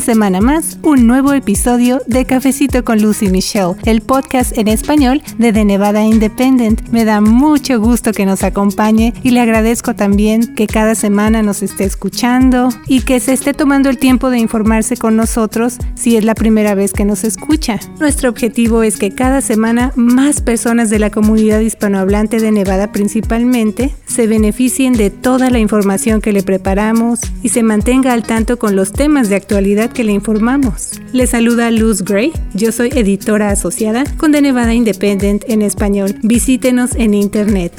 semana más, un nuevo episodio de Cafecito con Lucy Michelle, el podcast en español de The Nevada Independent. Me da mucho gusto que nos acompañe y le agradezco también que cada semana nos esté escuchando y que se esté tomando el tiempo de informarse con nosotros si es la primera vez que nos escucha. Nuestro objetivo es que cada semana más personas de la comunidad hispanohablante de Nevada principalmente se beneficien de toda la información que le preparamos y se mantenga al tanto con los temas de actualidad que le informamos. Le saluda Luz Gray, yo soy editora asociada con The Nevada Independent en español. Visítenos en internet.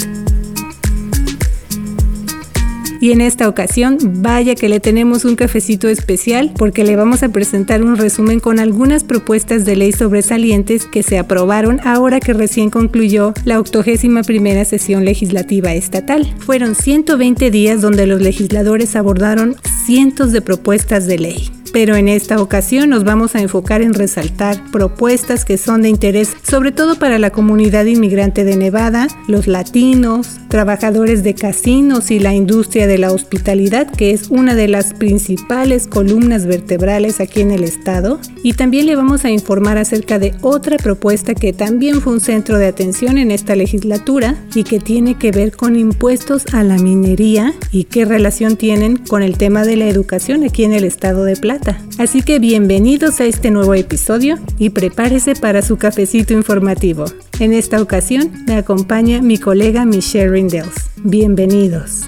Y en esta ocasión, vaya que le tenemos un cafecito especial porque le vamos a presentar un resumen con algunas propuestas de ley sobresalientes que se aprobaron ahora que recién concluyó la 81 primera sesión legislativa estatal. Fueron 120 días donde los legisladores abordaron cientos de propuestas de ley pero en esta ocasión nos vamos a enfocar en resaltar propuestas que son de interés sobre todo para la comunidad inmigrante de Nevada, los latinos, trabajadores de casinos y la industria de la hospitalidad, que es una de las principales columnas vertebrales aquí en el estado. Y también le vamos a informar acerca de otra propuesta que también fue un centro de atención en esta legislatura y que tiene que ver con impuestos a la minería y qué relación tienen con el tema de la educación aquí en el estado de Plata. Así que bienvenidos a este nuevo episodio y prepárese para su cafecito informativo. En esta ocasión me acompaña mi colega Michelle Rindels. Bienvenidos.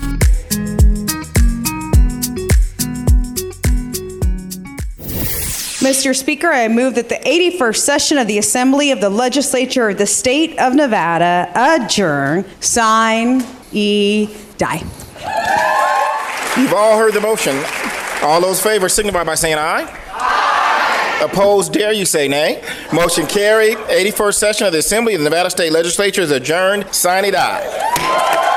Mr. Speaker, I move that the 81st session of the Assembly of the Legislature of the State of Nevada adjourn, sign, e, die. You've all heard the motion. All those favors signify by saying aye. aye. Opposed, dare you say nay. Motion carried. 81st session of the Assembly of the Nevada State Legislature is adjourned. Sign it aye.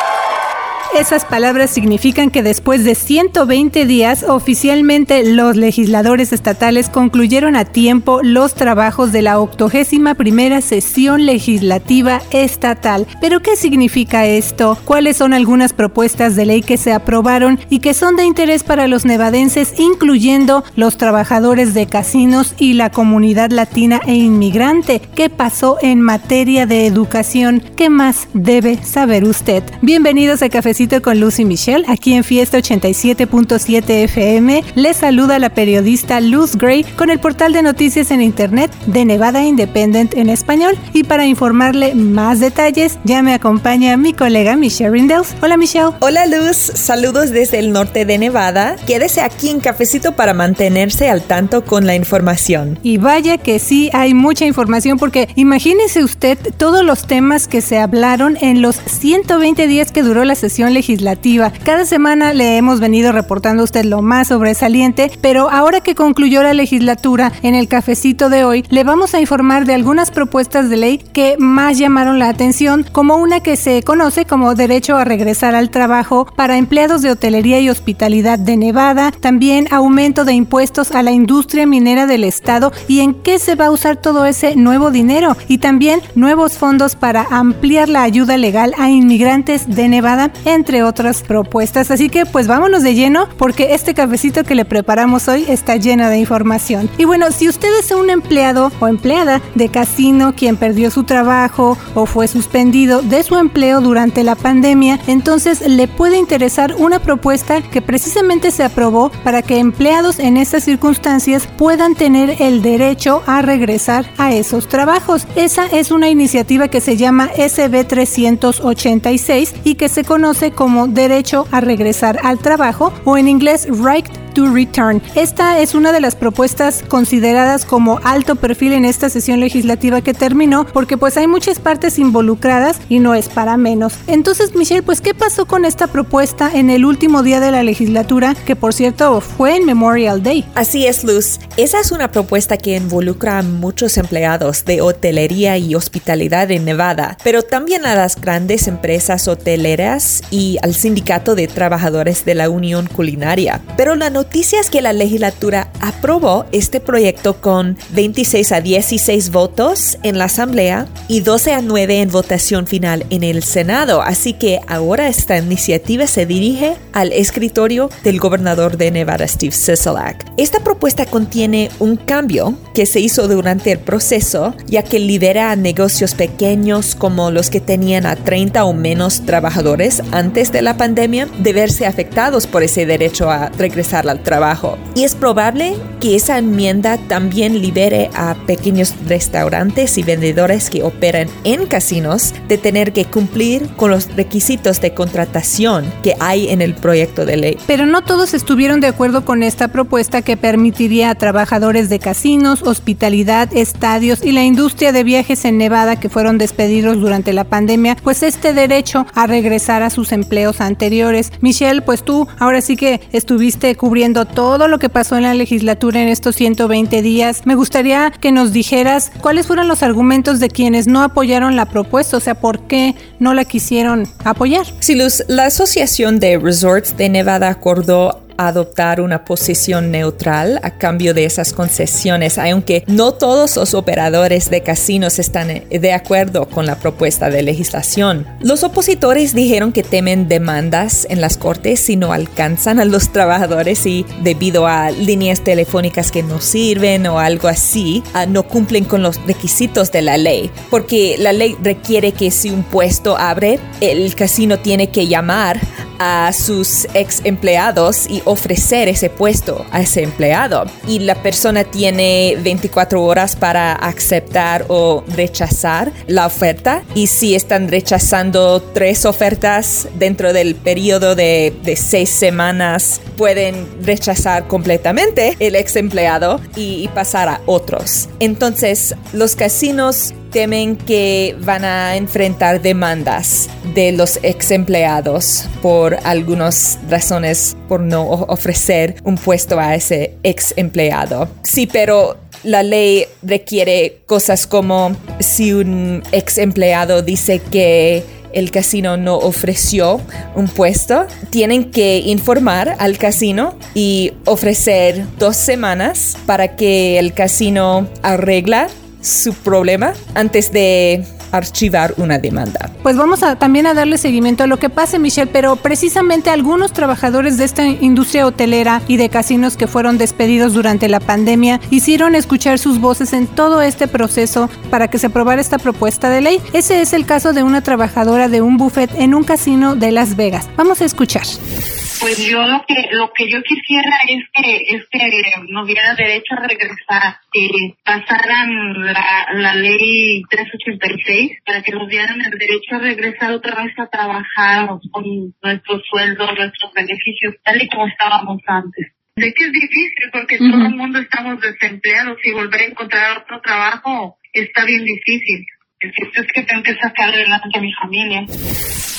Esas palabras significan que después de 120 días, oficialmente los legisladores estatales concluyeron a tiempo los trabajos de la 81 primera sesión legislativa estatal. ¿Pero qué significa esto? ¿Cuáles son algunas propuestas de ley que se aprobaron y que son de interés para los nevadenses, incluyendo los trabajadores de casinos y la comunidad latina e inmigrante? ¿Qué pasó en materia de educación? ¿Qué más debe saber usted? Bienvenidos a Cafecito con Lucy Michelle, aquí en Fiesta 87.7 FM. Les saluda la periodista Luz Gray con el portal de noticias en internet de Nevada Independent en español. Y para informarle más detalles, ya me acompaña mi colega Michelle Rindels. Hola Michelle. Hola Luz, saludos desde el norte de Nevada. Quédese aquí en Cafecito para mantenerse al tanto con la información. Y vaya que sí hay mucha información porque imagínese usted todos los temas que se hablaron en los 120 días que duró la sesión legislativa. Cada semana le hemos venido reportando a usted lo más sobresaliente, pero ahora que concluyó la legislatura, en el cafecito de hoy, le vamos a informar de algunas propuestas de ley que más llamaron la atención, como una que se conoce como derecho a regresar al trabajo para empleados de hotelería y hospitalidad de Nevada, también aumento de impuestos a la industria minera del estado y en qué se va a usar todo ese nuevo dinero y también nuevos fondos para ampliar la ayuda legal a inmigrantes de Nevada, entre otras propuestas. Así que pues vámonos de lleno porque este cafecito que le preparamos hoy está lleno de información. Y bueno, si usted es un empleado o empleada de casino quien perdió su trabajo o fue suspendido de su empleo durante la pandemia, entonces le puede interesar una propuesta que precisamente se aprobó para que empleados en estas circunstancias puedan tener el derecho a regresar a esos trabajos. Esa es una iniciativa que se llama SB 386 y que se conoce como derecho a regresar al trabajo o en inglés right to Return. Esta es una de las propuestas consideradas como alto perfil en esta sesión legislativa que terminó porque pues hay muchas partes involucradas y no es para menos. Entonces Michelle, pues ¿qué pasó con esta propuesta en el último día de la legislatura que por cierto fue en Memorial Day? Así es Luz, esa es una propuesta que involucra a muchos empleados de hotelería y hospitalidad en Nevada, pero también a las grandes empresas hoteleras y al sindicato de trabajadores de la Unión Culinaria. Pero la noticia es que la legislatura aprobó este proyecto con 26 a 16 votos en la Asamblea y 12 a 9 en votación final en el Senado. Así que ahora esta iniciativa se dirige al escritorio del gobernador de Nevada, Steve Sisolak. Esta propuesta contiene un cambio que se hizo durante el proceso, ya que libera a negocios pequeños como los que tenían a 30 o menos trabajadores antes de la pandemia de verse afectados por ese derecho a regresar al trabajo. Y es probable que esa enmienda también libere a pequeños restaurantes y vendedores que operan en casinos de tener que cumplir con los requisitos de contratación que hay en el proyecto de ley. Pero no todos estuvieron de acuerdo con esta propuesta que permitiría a trabajadores de casinos, hospitalidad, estadios y la industria de viajes en Nevada que fueron despedidos durante la pandemia, pues este derecho a regresar a sus empleos anteriores. Michelle, pues tú ahora sí que estuviste cubriendo todo lo que pasó en la legislatura en estos 120 días. Me gustaría que nos dijeras cuáles fueron los argumentos de quienes no apoyaron la propuesta, o sea, por qué no la quisieron apoyar. Sí, la Asociación de Resorts de Nevada acordó adoptar una posición neutral a cambio de esas concesiones, aunque no todos los operadores de casinos están de acuerdo con la propuesta de legislación. Los opositores dijeron que temen demandas en las cortes si no alcanzan a los trabajadores y debido a líneas telefónicas que no sirven o algo así, ah, no cumplen con los requisitos de la ley, porque la ley requiere que si un puesto abre, el casino tiene que llamar a sus ex empleados y ofrecer ese puesto a ese empleado. Y la persona tiene 24 horas para aceptar o rechazar la oferta. Y si están rechazando tres ofertas dentro del periodo de, de seis semanas, pueden rechazar completamente el ex empleado y, y pasar a otros. Entonces, los casinos temen que van a enfrentar demandas de los ex empleados por algunas razones por no ofrecer un puesto a ese ex empleado. Sí, pero la ley requiere cosas como si un ex empleado dice que el casino no ofreció un puesto, tienen que informar al casino y ofrecer dos semanas para que el casino arregla su problema antes de archivar una demanda. Pues vamos también a darle seguimiento a lo que pase, Michelle, pero precisamente algunos trabajadores de esta industria hotelera y de casinos que fueron despedidos durante la pandemia hicieron escuchar sus voces en todo este proceso para que se aprobara esta propuesta de ley. Ese es el caso de una trabajadora de un buffet en un casino de Las Vegas. Vamos a escuchar. Pues yo lo que lo que yo quisiera es que es que nos diera derecho a regresar, que pasaran la, la ley 386 para que nos dieran el derecho a regresar otra vez a trabajar con nuestros sueldos, nuestros beneficios, tal y como estábamos antes. De que es difícil porque todo el mundo estamos desempleados y volver a encontrar otro trabajo está bien difícil. Es que tengo que sacar adelante a mi familia.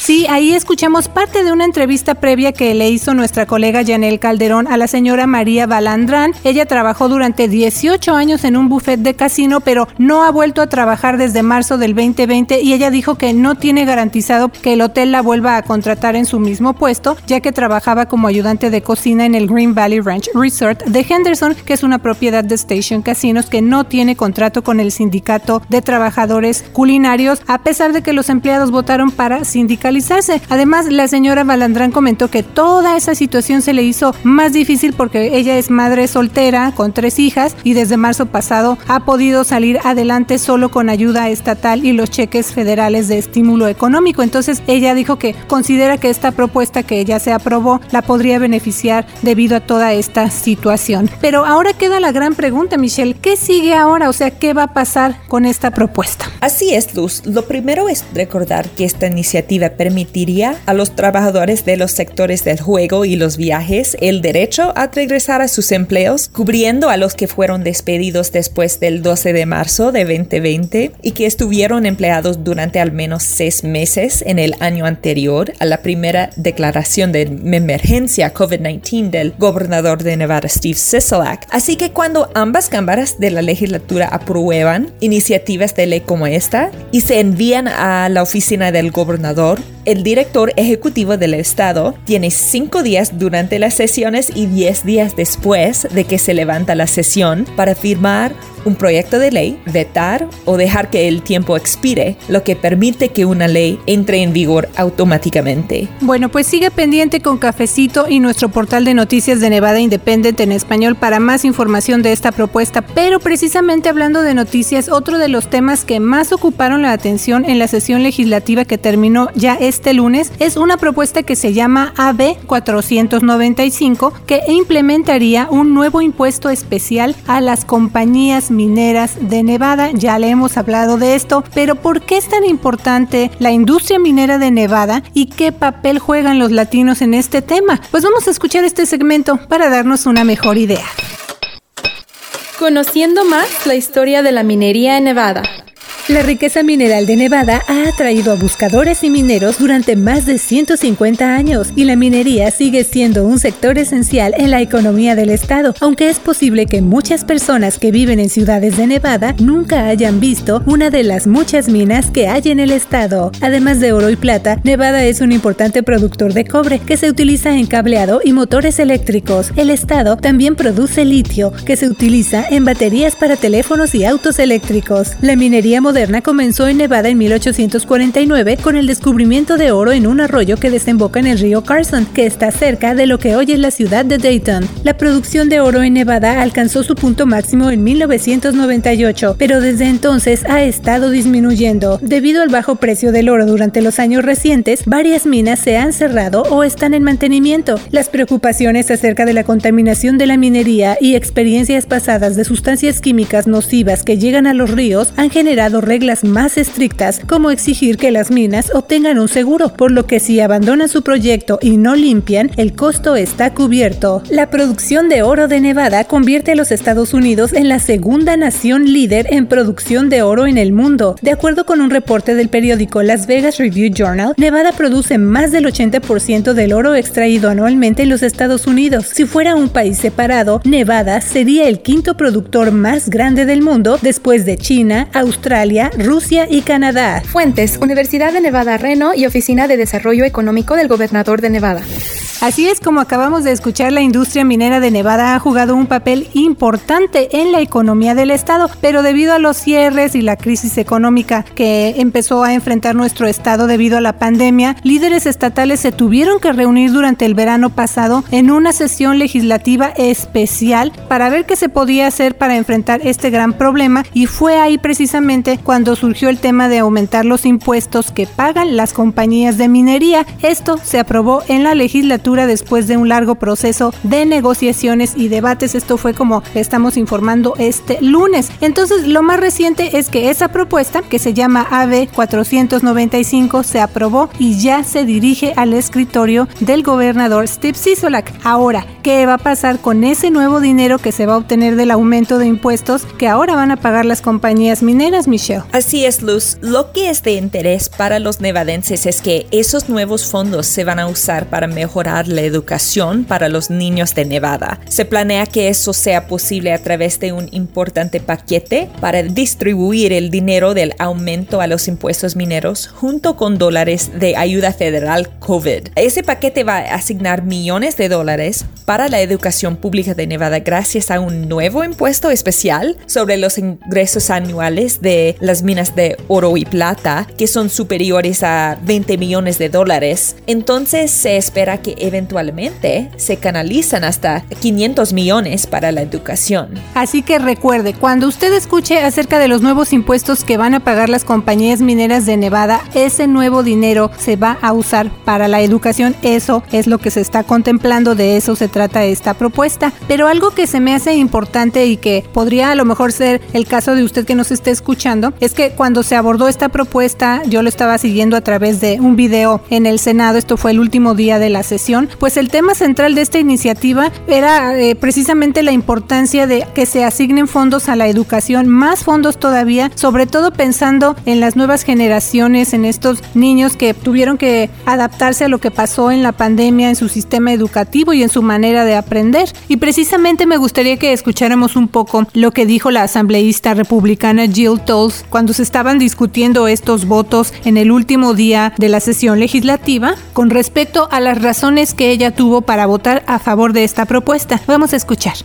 Sí, ahí escuchamos parte de una entrevista previa que le hizo nuestra colega Janel Calderón a la señora María Balandrán. Ella trabajó durante 18 años en un buffet de casino, pero no ha vuelto a trabajar desde marzo del 2020 y ella dijo que no tiene garantizado que el hotel la vuelva a contratar en su mismo puesto, ya que trabajaba como ayudante de cocina en el Green Valley Ranch Resort de Henderson, que es una propiedad de Station Casinos que no tiene contrato con el sindicato de trabajadores culinarios, a pesar de que los empleados votaron para sindicalizar Además, la señora Balandrán comentó que toda esa situación se le hizo más difícil porque ella es madre soltera con tres hijas y desde marzo pasado ha podido salir adelante solo con ayuda estatal y los cheques federales de estímulo económico. Entonces, ella dijo que considera que esta propuesta que ya se aprobó la podría beneficiar debido a toda esta situación. Pero ahora queda la gran pregunta, Michelle, ¿qué sigue ahora? O sea, ¿qué va a pasar con esta propuesta? Así es, Luz. Lo primero es recordar que esta iniciativa permitiría a los trabajadores de los sectores del juego y los viajes el derecho a regresar a sus empleos, cubriendo a los que fueron despedidos después del 12 de marzo de 2020 y que estuvieron empleados durante al menos seis meses en el año anterior a la primera declaración de emergencia COVID-19 del gobernador de Nevada, Steve Sisolak. Así que cuando ambas cámaras de la legislatura aprueban iniciativas de ley como esta y se envían a la oficina del gobernador, El director ejecutivo del Estado tiene cinco días durante las sesiones y diez días después de que se levanta la sesión para firmar un proyecto de ley, vetar o dejar que el tiempo expire, lo que permite que una ley entre en vigor automáticamente. Bueno, pues sigue pendiente con Cafecito y nuestro portal de noticias de Nevada Independent en español para más información de esta propuesta. Pero precisamente hablando de noticias, otro de los temas que más ocuparon la atención en la sesión legislativa que terminó ya este lunes es una propuesta que se llama AB 495 que implementaría un nuevo impuesto especial a las compañías mineras de Nevada. Ya le hemos hablado de esto, pero ¿por qué es tan importante la industria minera de Nevada y qué papel juegan los latinos en este tema? Pues vamos a escuchar este segmento para darnos una mejor idea. Conociendo más la historia de la minería en Nevada. La riqueza mineral de Nevada ha atraído a buscadores y mineros durante más de 150 años y la minería sigue siendo un sector esencial en la economía del estado, aunque es posible que muchas personas que viven en ciudades de Nevada nunca hayan visto una de las muchas minas que hay en el estado. Además de oro y plata, Nevada es un importante productor de cobre que se utiliza en cableado y motores eléctricos. El estado también produce litio, que se utiliza en baterías para teléfonos y autos eléctricos. La minería moderna comenzó en Nevada en 1849 con el descubrimiento de oro en un arroyo que desemboca en el río Carson, que está cerca de lo que hoy es la ciudad de Dayton. La producción de oro en Nevada alcanzó su punto máximo en 1998, pero desde entonces ha estado disminuyendo. Debido al bajo precio del oro durante los años recientes, varias minas se han cerrado o están en mantenimiento. Las preocupaciones acerca de la contaminación de la minería y experiencias pasadas de sustancias químicas nocivas que llegan a los ríos han generado reglas más estrictas, como exigir que las minas obtengan un seguro, por lo que si abandonan su proyecto y no limpian, el costo está cubierto. La producción de oro de Nevada convierte a los Estados Unidos en la segunda nación líder en producción de oro en el mundo. De acuerdo con un reporte del periódico Las Vegas Review Journal, Nevada produce más del 80% del oro extraído anualmente en los Estados Unidos. Si fuera un país separado, Nevada sería el quinto productor más grande del mundo después de China, Australia, Rusia y Canadá. Fuentes, Universidad de Nevada Reno y Oficina de Desarrollo Económico del Gobernador de Nevada. Así es como acabamos de escuchar, la industria minera de Nevada ha jugado un papel importante en la economía del estado, pero debido a los cierres y la crisis económica que empezó a enfrentar nuestro estado debido a la pandemia, líderes estatales se tuvieron que reunir durante el verano pasado en una sesión legislativa especial para ver qué se podía hacer para enfrentar este gran problema y fue ahí precisamente cuando surgió el tema de aumentar los impuestos que pagan las compañías de minería. Esto se aprobó en la legislatura después de un largo proceso de negociaciones y debates. Esto fue como estamos informando este lunes. Entonces, lo más reciente es que esa propuesta, que se llama AB 495, se aprobó y ya se dirige al escritorio del gobernador Steve Sisolak. Ahora, ¿qué va a pasar con ese nuevo dinero que se va a obtener del aumento de impuestos que ahora van a pagar las compañías mineras, Michelle? Así es, Luz. Lo que es de interés para los nevadenses es que esos nuevos fondos se van a usar para mejorar la educación para los niños de Nevada. Se planea que eso sea posible a través de un importante paquete para distribuir el dinero del aumento a los impuestos mineros junto con dólares de ayuda federal COVID. Ese paquete va a asignar millones de dólares para la educación pública de Nevada gracias a un nuevo impuesto especial sobre los ingresos anuales de las minas de oro y plata que son superiores a 20 millones de dólares. Entonces se espera que eventualmente se canalizan hasta 500 millones para la educación. Así que recuerde, cuando usted escuche acerca de los nuevos impuestos que van a pagar las compañías mineras de Nevada, ese nuevo dinero se va a usar para la educación. Eso es lo que se está contemplando, de eso se trata esta propuesta. Pero algo que se me hace importante y que podría a lo mejor ser el caso de usted que nos esté escuchando, es que cuando se abordó esta propuesta, yo lo estaba siguiendo a través de un video en el Senado, esto fue el último día de la sesión pues el tema central de esta iniciativa era eh, precisamente la importancia de que se asignen fondos a la educación, más fondos todavía, sobre todo pensando en las nuevas generaciones, en estos niños que tuvieron que adaptarse a lo que pasó en la pandemia en su sistema educativo y en su manera de aprender. Y precisamente me gustaría que escucháramos un poco lo que dijo la asambleísta republicana Jill Cuando se estaban discutiendo estos votos en el último día de la sesión legislativa con respecto a las razones que ella tuvo para votar a favor de esta propuesta. Vamos a escuchar.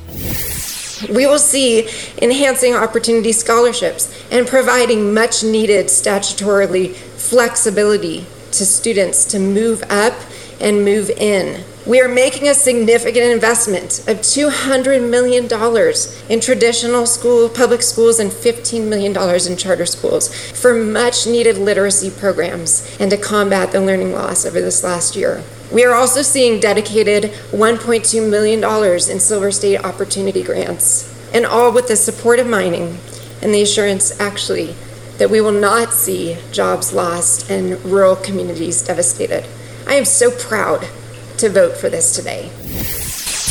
We will see enhancing opportunity scholarships and providing much needed statutorily flexibility to students to move up and move in. We are making a significant investment of $200 million in traditional school, public schools and $15 million in charter schools for much needed literacy programs and to combat the learning loss over this last year. We are also seeing dedicated $1.2 million in Silver State Opportunity Grants, and all with the support of mining and the assurance, actually, that we will not see jobs lost and rural communities devastated. I am so proud to vote for this today.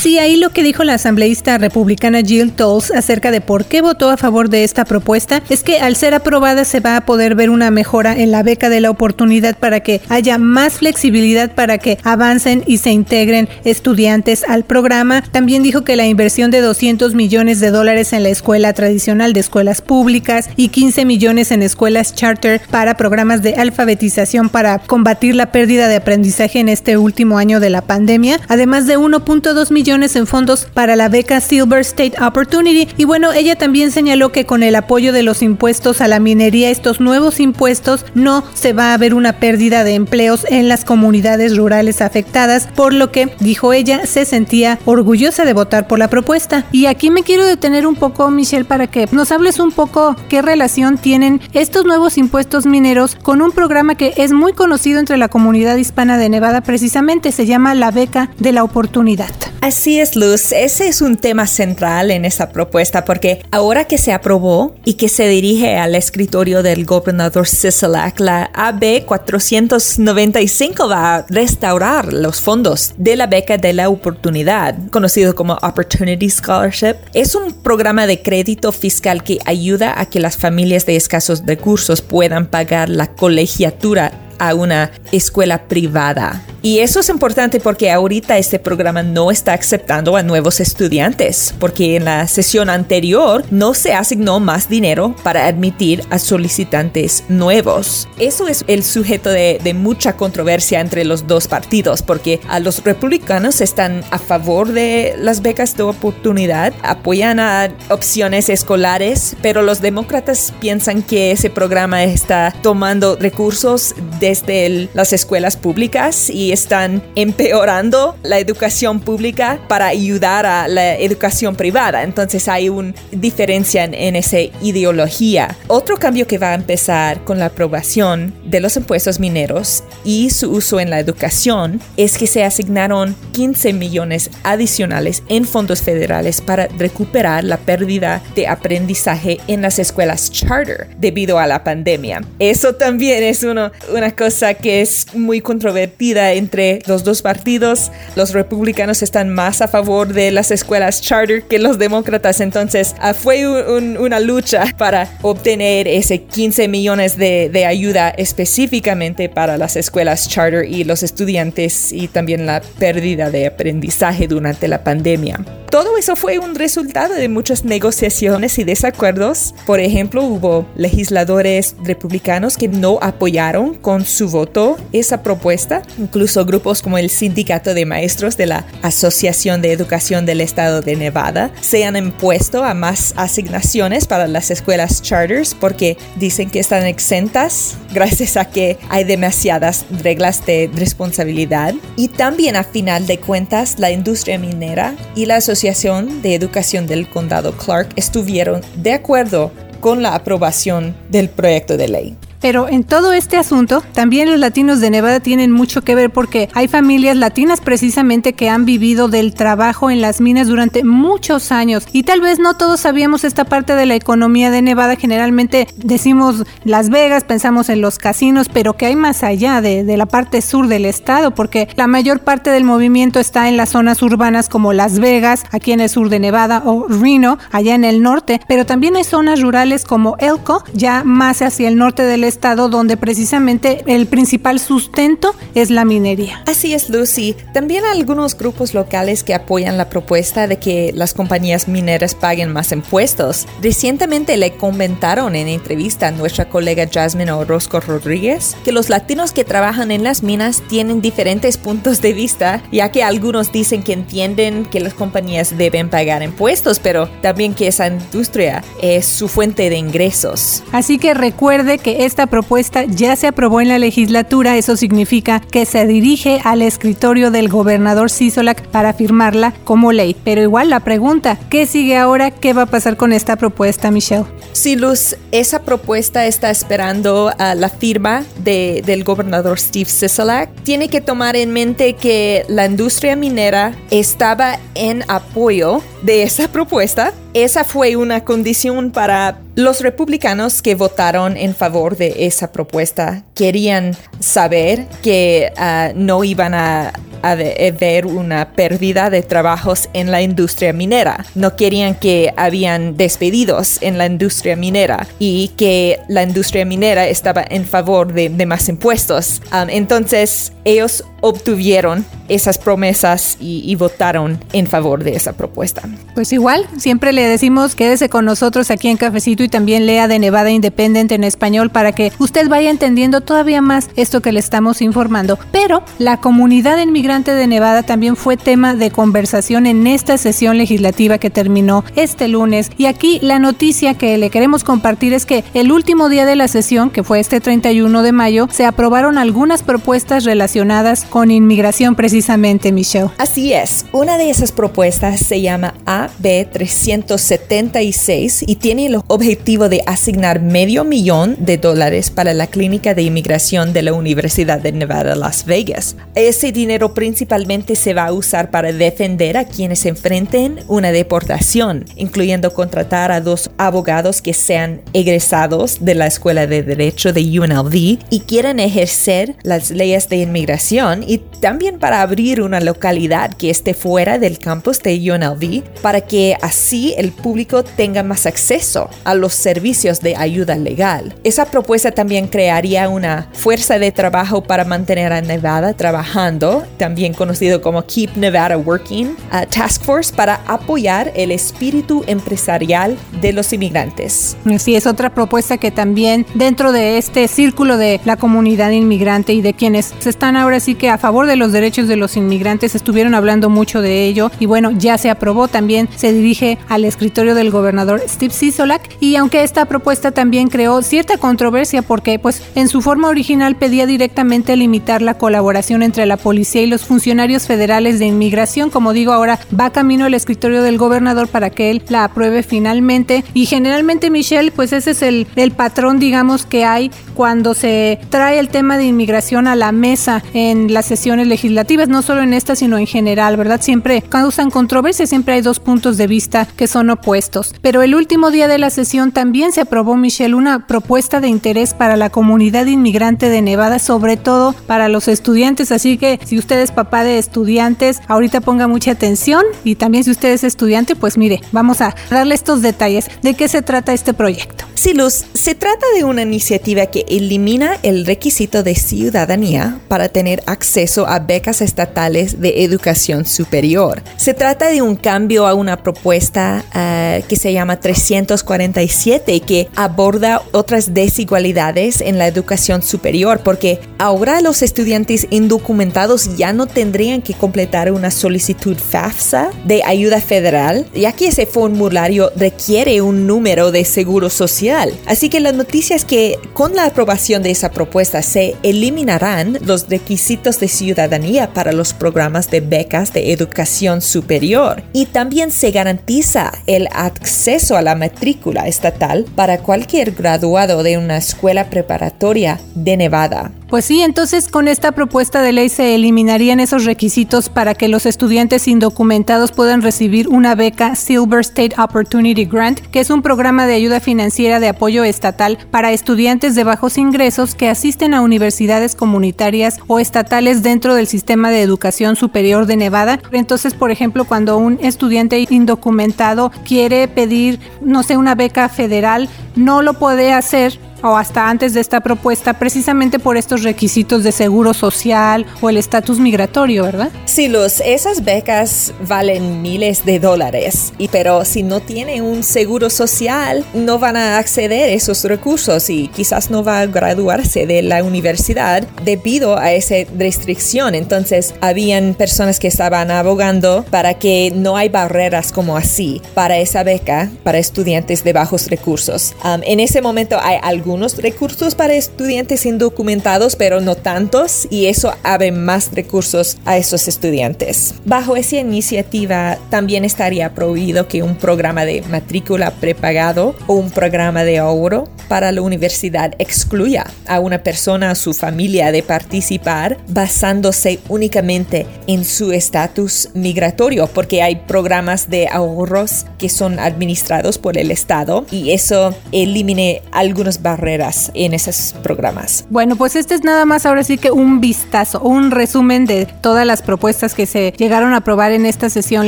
Sí, ahí lo que dijo la asambleísta republicana Jill Tolles acerca de por qué votó a favor de esta propuesta es que al ser aprobada se va a poder ver una mejora en la beca de la oportunidad para que haya más flexibilidad para que avancen y se integren estudiantes al programa. También dijo que la inversión de 200 millones de dólares en la escuela tradicional de escuelas públicas y 15 millones en escuelas charter para programas de alfabetización para combatir la pérdida de aprendizaje en este último año de la pandemia, además de 1.2 millones en fondos para la beca Silver State Opportunity. Y bueno, ella también señaló que con el apoyo de los impuestos a la minería, estos nuevos impuestos, no se va a ver una pérdida de empleos en las comunidades rurales afectadas, por lo que, dijo ella, se sentía orgullosa de votar por la propuesta. Y aquí me quiero detener un poco, Michelle, para que nos hables un poco qué relación tienen estos nuevos impuestos mineros con un programa que es muy conocido entre la comunidad hispana de Nevada, precisamente se llama la beca de la oportunidad. Así es, Luz. Ese es un tema central en esa propuesta porque ahora que se aprobó y que se dirige al escritorio del gobernador Sisolak, la AB 495 va a restaurar los fondos de la beca de la oportunidad, conocido como Opportunity Scholarship. Es un programa de crédito fiscal que ayuda a que las familias de escasos recursos puedan pagar la colegiatura a una escuela privada. Y eso es importante porque ahorita este programa no está aceptando a nuevos estudiantes, porque en la sesión anterior no se asignó más dinero para admitir a solicitantes nuevos. Eso es el sujeto de, de mucha controversia entre los dos partidos, porque a los republicanos están a favor de las becas de oportunidad, apoyan a opciones escolares, pero los demócratas piensan que ese programa está tomando recursos desde las escuelas públicas y están empeorando la educación pública para ayudar a la educación privada. Entonces hay una diferencia en, en esa ideología. Otro cambio que va a empezar con la aprobación de los impuestos mineros y su uso en la educación es que se asignaron 15 millones adicionales en fondos federales para recuperar la pérdida de aprendizaje en las escuelas charter debido a la pandemia. Eso también es uno, una cosa que es muy controvertida entre los dos partidos. Los republicanos están más a favor de las escuelas charter que los demócratas. Entonces uh, fue un, una lucha para obtener ese 15 millones de, de ayuda específicamente para las escuelas charter y los estudiantes y también la pérdida de aprendizaje durante la pandemia. Todo eso fue un resultado de muchas negociaciones y desacuerdos. Por ejemplo, hubo legisladores republicanos que no apoyaron con su voto esa propuesta. Incluso grupos como el Sindicato de Maestros de la Asociación de Educación del Estado de Nevada se han impuesto a más asignaciones para las escuelas charters porque dicen que están exentas gracias a que hay demasiadas reglas de responsabilidad. Y también a final de cuentas, la industria minera y la Asociación de Educación del Condado Clark estuvieron de acuerdo con la aprobación del proyecto de ley. Pero en todo este asunto, también los latinos de Nevada tienen mucho que ver porque hay familias latinas precisamente que han vivido del trabajo en las minas durante muchos años. Y tal vez no todos sabíamos esta parte de la economía de Nevada. Generalmente decimos Las Vegas, pensamos en los casinos, pero que hay más allá de, de la parte sur del estado porque la mayor parte del movimiento está en las zonas urbanas como Las Vegas, aquí en el sur de Nevada, o Reno, allá en el norte, pero también hay zonas rurales como Elko, ya más hacia el norte del estado, donde precisamente el principal sustento es la minería. Así es, Lucy. También hay algunos grupos locales que apoyan la propuesta de que las compañías mineras paguen más impuestos. Recientemente le comentaron en entrevista a nuestra colega Jasmine Orozco Rodríguez que los latinos que trabajan en las minas tienen diferentes puntos de vista, ya que algunos dicen que entienden que las compañías deben pagar impuestos, pero también que esa industria es su fuente de ingresos. Así que recuerde que esta propuesta ya se aprobó en la legislatura, eso significa que se dirige al escritorio del gobernador Sisolak para firmarla como ley. Pero igual la pregunta, ¿qué sigue ahora? ¿Qué va a pasar con esta propuesta, Michelle? Sí, Luz, esa propuesta está esperando a la firma de, del gobernador Steve Sisolak. Tiene que tomar en mente que la industria minera estaba en apoyo de esa propuesta. Esa fue una condición para los republicanos que votaron en favor de esa propuesta. Querían saber que uh, no iban a a ver una pérdida de trabajos en la industria minera. No querían que habían despedidos en la industria minera y que la industria minera estaba en favor de, más impuestos. Um, entonces ellos obtuvieron esas promesas y, votaron en favor de esa propuesta. Pues igual, siempre le decimos quédese con nosotros aquí en Cafecito y también lea de Nevada Independent en español para que usted vaya entendiendo todavía más esto que le estamos informando. Pero la comunidad inmigrante de Nevada también fue tema de conversación en esta sesión legislativa que terminó este lunes. Y aquí la noticia que le queremos compartir es que el último día de la sesión, que fue este 31 de mayo, se aprobaron algunas propuestas relacionadas con inmigración precisamente, Michelle. Así es, una de esas propuestas se llama AB 376 y tiene el objetivo de asignar medio millón de dólares para la clínica de inmigración de la Universidad de Nevada, Las Vegas. Ese dinero principalmente se va a usar para defender a quienes enfrenten una deportación, incluyendo contratar a dos abogados que sean egresados de la Escuela de Derecho de UNLV y quieran ejercer las leyes de inmigración y también para abrir una localidad que esté fuera del campus de UNLV para que así el público tenga más acceso a los servicios de ayuda legal. Esa propuesta también crearía una fuerza de trabajo para mantener a Nevada trabajando, también conocido como Keep Nevada Working uh, Task Force, para apoyar el espíritu empresarial de los inmigrantes. Sí, es otra propuesta que también dentro de este círculo de la comunidad inmigrante y de quienes se están ahora sí que a favor de los derechos de los inmigrantes estuvieron hablando mucho de ello y bueno, ya se aprobó. También, se dirige al escritorio del gobernador Steve Sisolak y aunque esta propuesta también creó cierta controversia porque pues en su forma original pedía directamente limitar la colaboración entre la policía y los funcionarios federales de inmigración, como digo ahora va camino al escritorio del gobernador para que él la apruebe finalmente. Y generalmente Michelle pues ese es el, patrón digamos que hay cuando se trae el tema de inmigración a la mesa en las sesiones legislativas, no solo en esta, sino en general, ¿verdad? Siempre causan controversia, siempre hay dos puntos de vista que son opuestos. Pero el último día de la sesión también se aprobó, Michelle, una propuesta de interés para la comunidad inmigrante de Nevada, sobre todo para los estudiantes. Así que si usted es papá de estudiantes, ahorita ponga mucha atención y también si usted es estudiante, pues mire, vamos a darle estos detalles. ¿De qué se trata este proyecto? Sí, Luz, se trata de una iniciativa que elimina el requisito de ciudadanía para tener acceso a becas estatales de educación superior. Se trata de un cambio a una propuesta uh, que se llama 347 y que aborda otras desigualdades en la educación superior porque ahora los estudiantes indocumentados ya no tendrían que completar una solicitud FAFSA de ayuda federal ya que ese formulario requiere un número de seguro social. Así que la noticia es que con la aprobación de esa propuesta se eliminarán los requisitos de ciudadanía para los programas de becas de educación superior y también se garantiza el acceso a la matrícula estatal para cualquier graduado de una escuela preparatoria de Nevada. Pues sí, entonces con esta propuesta de ley se eliminarían esos requisitos para que los estudiantes indocumentados puedan recibir una beca Silver State Opportunity Grant, que es un programa de ayuda financiera de apoyo estatal para estudiantes de bajos ingresos que asisten a universidades comunitarias o estatales dentro del sistema de educación superior de Nevada. Entonces, por ejemplo, cuando un estudiante indocumentado quiere pedir, no sé, una beca federal, no lo puede hacer o hasta antes de esta propuesta precisamente por estos requisitos de seguro social o el estatus migratorio, ¿verdad? Sí, los, esas becas valen miles de dólares, y, pero si no tiene un seguro social no van a acceder a esos recursos y quizás no va a graduarse de la universidad debido a esa restricción. Entonces, habían personas que estaban abogando para que no hay barreras como así para esa beca para estudiantes de bajos recursos. Um, en ese momento hay algunos recursos para estudiantes indocumentados, pero no tantos, y eso abre más recursos a esos estudiantes. Bajo esa iniciativa también estaría prohibido que un programa de matrícula prepagado o un programa de ahorro para la universidad excluya a una persona o su familia de participar basándose únicamente en su estatus migratorio, porque hay programas de ahorros que son administrados por el Estado y eso elimine algunos barreras en esos programas. Bueno, pues este es nada más ahora sí que un vistazo, un resumen de todas las propuestas que se llegaron a aprobar en esta sesión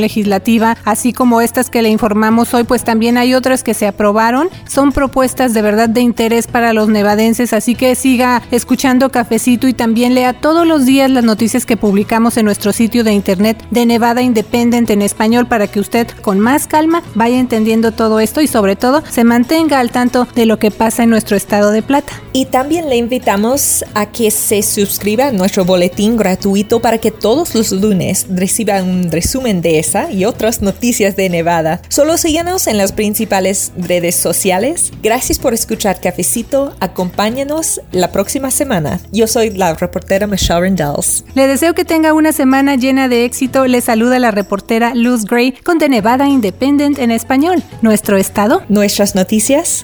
legislativa, así como estas que le informamos hoy, pues también hay otras que se aprobaron. Son propuestas de verdad de interés para los nevadenses, así que siga escuchando Cafecito y también lea todos los días las noticias que publicamos en nuestro sitio de internet de Nevada Independent en español para que usted con más calma vaya entendiendo todo esto y sobre todo se mantenga al tanto de lo que pasa en nuestro estado de plata. Y también le invitamos a que se suscriba a nuestro boletín gratuito para que todos los lunes reciba un resumen de esa y otras noticias de Nevada. Solo síganos en las principales redes sociales. Gracias por escuchar Cafecito. Acompáñanos la próxima semana. Yo soy la reportera Michelle Rendells. Le deseo que tenga una semana llena de éxito. Le saluda la reportera Luz Gray con The Nevada Independent en español. Nuestro estado. Nuestras noticias.